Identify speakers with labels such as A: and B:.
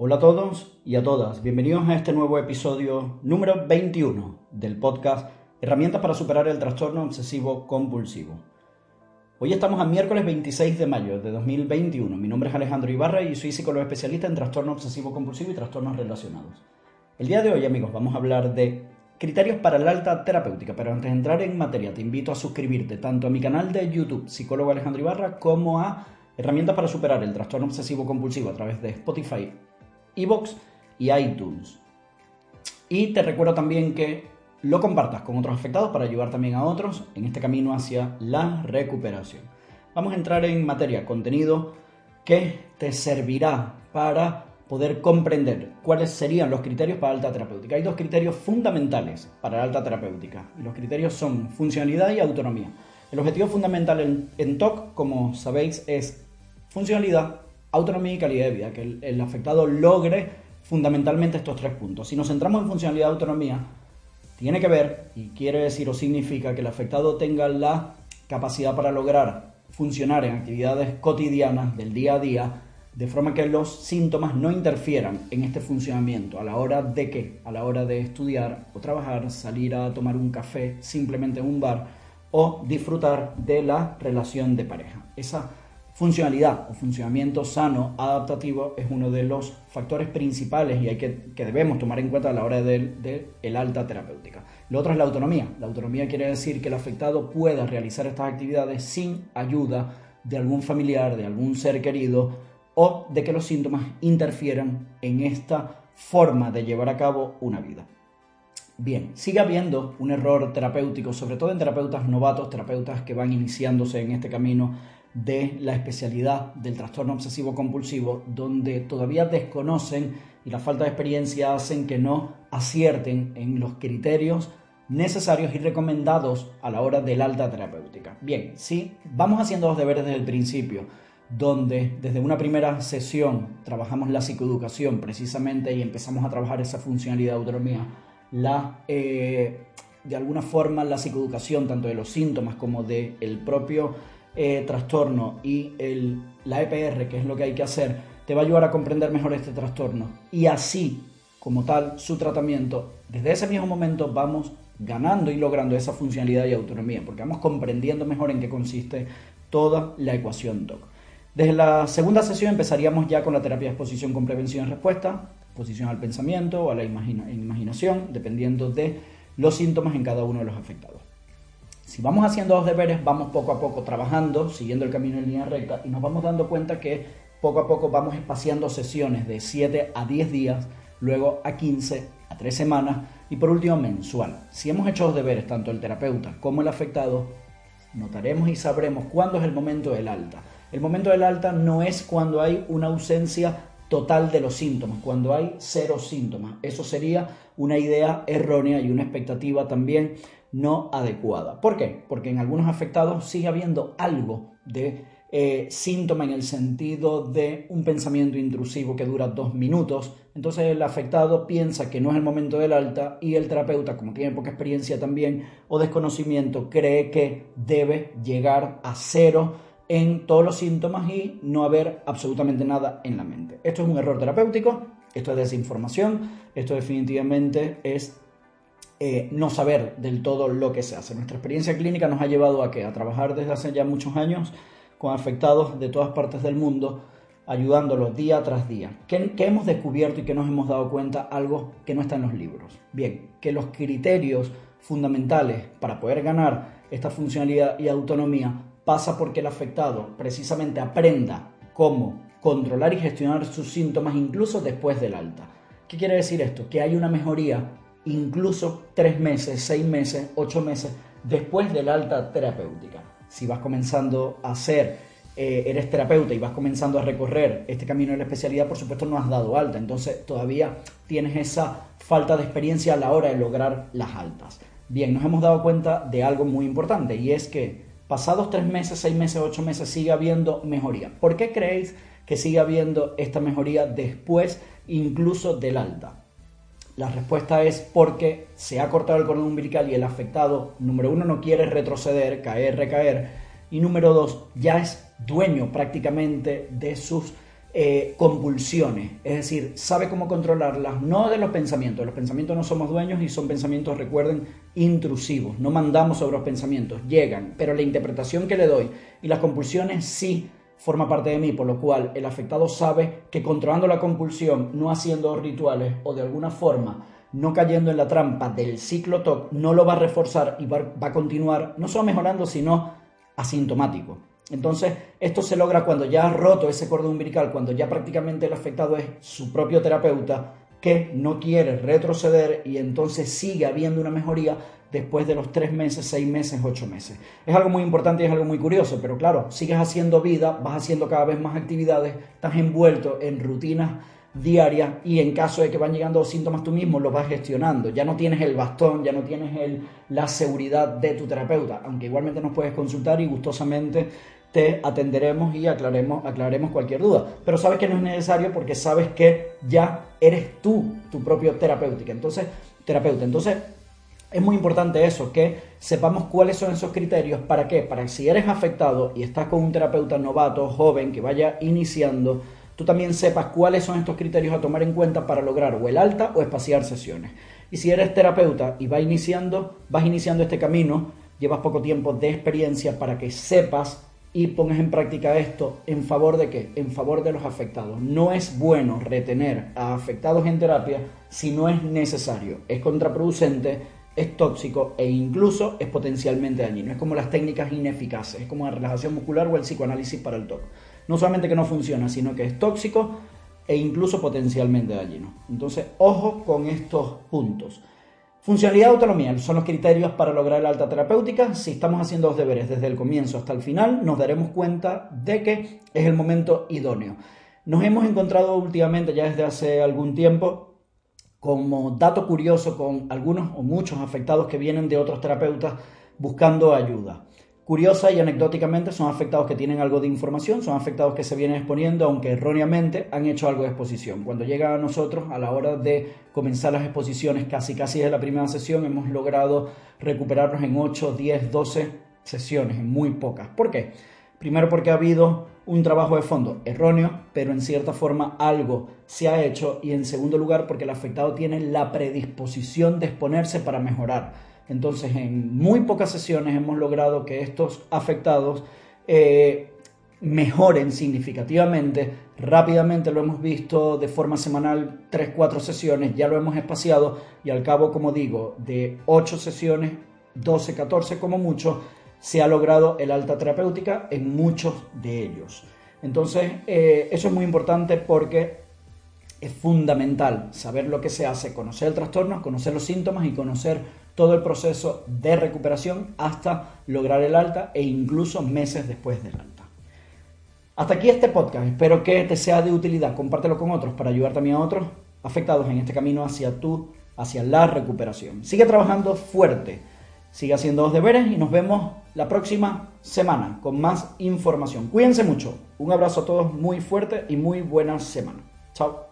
A: Hola a todos y a todas. Bienvenidos a este nuevo episodio número 21 del podcast Herramientas para superar el trastorno obsesivo compulsivo. Hoy estamos a miércoles 26 de mayo de 2021. Mi nombre es Alejandro Ibarra y soy psicólogo especialista en trastorno obsesivo compulsivo y trastornos relacionados. El día de hoy, amigos, vamos a hablar de Criterios para la alta terapéutica. Pero antes de entrar en materia, te invito a suscribirte tanto a mi canal de YouTube, Psicólogo Alejandro Ibarra, como a Herramientas para superar el trastorno obsesivo compulsivo a través de Spotify, Evox y iTunes. Y te recuerdo también que lo compartas con otros afectados para ayudar también a otros en este camino hacia la recuperación. Vamos a entrar en materia, contenido que te servirá para poder comprender cuáles serían los criterios para alta terapéutica. Hay dos criterios fundamentales para la alta terapéutica. los criterios son funcionalidad y autonomía. El objetivo fundamental en, TOC, como sabéis, es funcionalidad, autonomía y calidad de vida, que el, afectado logre fundamentalmente estos tres puntos. Si nos centramos en funcionalidad y autonomía, tiene que ver y quiere decir o significa que el afectado tenga la capacidad para lograr funcionar en actividades cotidianas del día a día de forma que los síntomas no interfieran en este funcionamiento a la hora de qué, a la hora de estudiar o trabajar, salir a tomar un café simplemente en un bar o disfrutar de la relación de pareja. Esa funcionalidad o funcionamiento sano, adaptativo, es uno de los factores principales y hay que, que debemos tomar en cuenta a la hora del de, alta terapéutica. Lo otro es la autonomía. La autonomía quiere decir que el afectado pueda realizar estas actividades sin ayuda de algún familiar, de algún ser querido o de que los síntomas interfieran en esta forma de llevar a cabo una vida. Bien, sigue habiendo un error terapéutico, sobre todo en terapeutas novatos, terapeutas que van iniciándose en este camino de la especialidad del trastorno obsesivo compulsivo, donde todavía desconocen y la falta de experiencia hacen que no acierten en los criterios necesarios y recomendados a la hora del alta terapéutica. Bien, sí, vamos haciendo los deberes desde el principio donde desde una primera sesión trabajamos la psicoeducación precisamente y empezamos a trabajar esa funcionalidad de autonomía, la, eh, de alguna forma la psicoeducación tanto de los síntomas como del el propio eh, trastorno y la EPR, que es lo que hay que hacer, te va a ayudar a comprender mejor este trastorno y así, como tal, su tratamiento, desde ese mismo momento vamos ganando y logrando esa funcionalidad y autonomía, porque vamos comprendiendo mejor en qué consiste toda la ecuación DOC. Desde la segunda sesión empezaríamos ya con la terapia de exposición con prevención y respuesta, exposición al pensamiento o a la imaginación, dependiendo de los síntomas en cada uno de los afectados. Si vamos haciendo los deberes, vamos poco a poco trabajando, siguiendo el camino en línea recta y nos vamos dando cuenta que poco a poco vamos espaciando sesiones de 7 a 10 días, luego a 15, a 3 semanas y por último mensual. Si hemos hecho los deberes, tanto el terapeuta como el afectado, notaremos y sabremos cuándo es el momento del alta. El momento del alta no es cuando hay una ausencia total de los síntomas, cuando hay cero síntomas. Eso sería una idea errónea y una expectativa también no adecuada. ¿Por qué? Porque en algunos afectados sigue habiendo algo de eh, síntoma en el sentido de un pensamiento intrusivo que dura dos minutos. Entonces el afectado piensa que no es el momento del alta y el terapeuta, como tiene poca experiencia también o desconocimiento, cree que debe llegar a cero en todos los síntomas y no haber absolutamente nada en la mente. Esto es un error terapéutico, esto es desinformación, esto definitivamente es eh, no saber del todo lo que se hace. Nuestra experiencia clínica nos ha llevado a que a trabajar desde hace ya muchos años con afectados de todas partes del mundo, ayudándolos día tras día. ¿Qué, ¿Qué, hemos descubierto y que nos hemos dado cuenta? Algo que no está en los libros. Bien, que los criterios fundamentales para poder ganar esta funcionalidad y autonomía pasa porque el afectado precisamente aprenda cómo controlar y gestionar sus síntomas incluso después del alta. ¿Qué quiere decir esto? Que hay una mejoría incluso tres meses, seis meses, ocho meses después del alta terapéutica. Si vas comenzando a hacer eh, eres terapeuta y vas comenzando a recorrer este camino de la especialidad, por supuesto no has dado alta, entonces todavía tienes esa falta de experiencia a la hora de lograr las altas. Bien, nos hemos dado cuenta de algo muy importante y es que pasados tres meses, seis meses, ocho meses sigue habiendo mejoría. ¿Por qué creéis que sigue habiendo esta mejoría después incluso del alta? La respuesta es porque se ha cortado el cordón umbilical y el afectado, número uno, no quiere retroceder, caer, recaer, y número dos, ya es dueño prácticamente de sus eh, convulsiones, es decir, sabe cómo controlarlas, no de los pensamientos, los pensamientos no somos dueños y son pensamientos, recuerden, intrusivos, no mandamos sobre los pensamientos, llegan, pero la interpretación que le doy y las compulsiones sí forma parte de mí, por lo cual el afectado sabe que controlando la compulsión, no haciendo rituales o de alguna forma no cayendo en la trampa del ciclo TOC, no lo va a reforzar y va, a continuar no solo mejorando, sino asintomático. Entonces, esto se logra cuando ya ha roto ese cordón umbilical, cuando ya prácticamente el afectado es su propio terapeuta, que no quiere retroceder y entonces sigue habiendo una mejoría después de los tres meses, seis meses, ocho meses. Es algo muy importante y es algo muy curioso, pero claro, sigues haciendo vida, vas haciendo cada vez más actividades, estás envuelto en rutinas diaria y en caso de que van llegando síntomas tú mismo los vas gestionando. Ya no tienes el bastón, ya no tienes el, la seguridad de tu terapeuta, aunque igualmente nos puedes consultar y gustosamente te atenderemos y aclaremos, aclaremos cualquier duda. Pero sabes que no es necesario porque sabes que ya eres tú tu propio terapéutica. Entonces, terapeuta. Entonces, es muy importante eso, que sepamos cuáles son esos criterios. ¿Para qué? Para que si eres afectado y estás con un terapeuta novato, joven, que vaya iniciando, tú también sepas cuáles son estos criterios a tomar en cuenta para lograr o el alta o espaciar sesiones. Y si eres terapeuta y vas iniciando, vas iniciando este camino, llevas poco tiempo de experiencia para que sepas y pongas en práctica esto en favor de qué? En favor de los afectados. No es bueno retener a afectados en terapia si no es necesario. Es contraproducente, es tóxico e incluso es potencialmente dañino. Es como las técnicas ineficaces, es como la relajación muscular o el psicoanálisis para el TOC no solamente que no funciona, sino que es tóxico e incluso potencialmente dañino. Entonces, ojo con estos puntos. Funcionalidad y autonomía son los criterios para lograr la alta terapéutica. Si estamos haciendo los deberes desde el comienzo hasta el final, nos daremos cuenta de que es el momento idóneo. Nos hemos encontrado últimamente, ya desde hace algún tiempo, como dato curioso con algunos o muchos afectados que vienen de otros terapeutas buscando ayuda. Curiosa y anecdóticamente son afectados que tienen algo de información, son afectados que se vienen exponiendo, aunque erróneamente han hecho algo de exposición. Cuando llega a nosotros, a la hora de comenzar las exposiciones, casi casi de la primera sesión, hemos logrado recuperarnos en 8, 10, 12 sesiones, en muy pocas. ¿Por qué? Primero porque ha habido un trabajo de fondo erróneo, pero en cierta forma algo se ha hecho. Y en segundo lugar porque el afectado tiene la predisposición de exponerse para mejorar entonces, en muy pocas sesiones hemos logrado que estos afectados eh, mejoren significativamente. Rápidamente lo hemos visto de forma semanal, 3-4 sesiones, ya lo hemos espaciado y al cabo, como digo, de 8 sesiones, 12, 14 como mucho, se ha logrado el alta terapéutica en muchos de ellos. Entonces, eh, eso es muy importante porque es fundamental saber lo que se hace, conocer el trastorno, conocer los síntomas y conocer todo el proceso de recuperación hasta lograr el alta e incluso meses después del alta. Hasta aquí este podcast, espero que te sea de utilidad, compártelo con otros para ayudar también a otros afectados en este camino hacia tu, hacia la recuperación. Sigue trabajando fuerte, sigue haciendo los deberes y nos vemos la próxima semana con más información. Cuídense mucho, un abrazo a todos muy fuerte y muy buena semana. Chao.